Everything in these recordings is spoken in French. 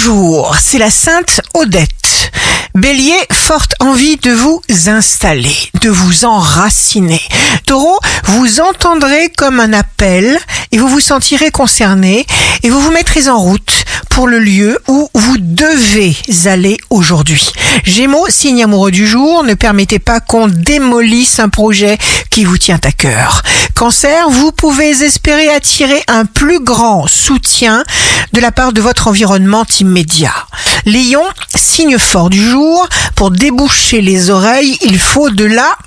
Bonjour, c'est la Sainte Odette. Bélier, forte envie de vous installer, de vous enraciner. Taureau, vous entendrez comme un appel et vous vous sentirez concerné et vous vous mettrez en route pour le lieu où vous devez aller aujourd'hui. Gémeaux, signe amoureux du jour, ne permettez pas qu'on démolisse un projet qui vous tient à cœur. Cancer, vous pouvez espérer attirer un plus grand soutien de la part de votre environnement immédiat. Lion, signe fort du jour, pour déboucher les oreilles, il faut de la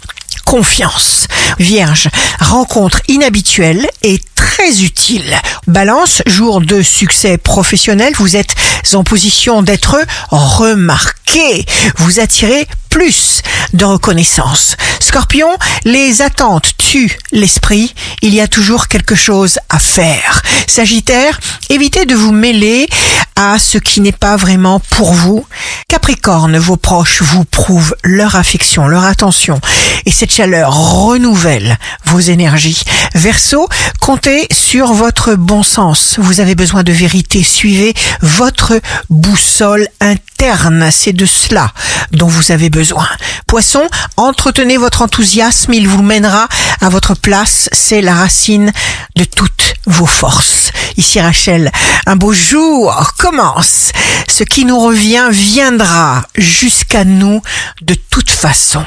confiance. Vierge, rencontre inhabituelle et très utile. Balance, jour de succès professionnel, vous êtes en position d'être remarqué. Vous attirez plus de reconnaissance. Scorpion, les attentes tuent l'esprit. Il y a toujours quelque chose à faire. Sagittaire, évitez de vous mêler à ce qui n'est pas vraiment pour vous. Capricorne, vos proches vous prouvent leur affection, leur attention et cette chaleur renouvelle vos énergies. Verseau, comptez sur votre bon sens. Vous avez besoin de vérité. Suivez votre boussole interne. C'est de cela dont vous avez besoin. Poisson, entretenez votre enthousiasme. Il vous mènera à votre place. C'est racine de toutes vos forces. Ici Rachel, un beau jour commence. Ce qui nous revient viendra jusqu'à nous de toute façon.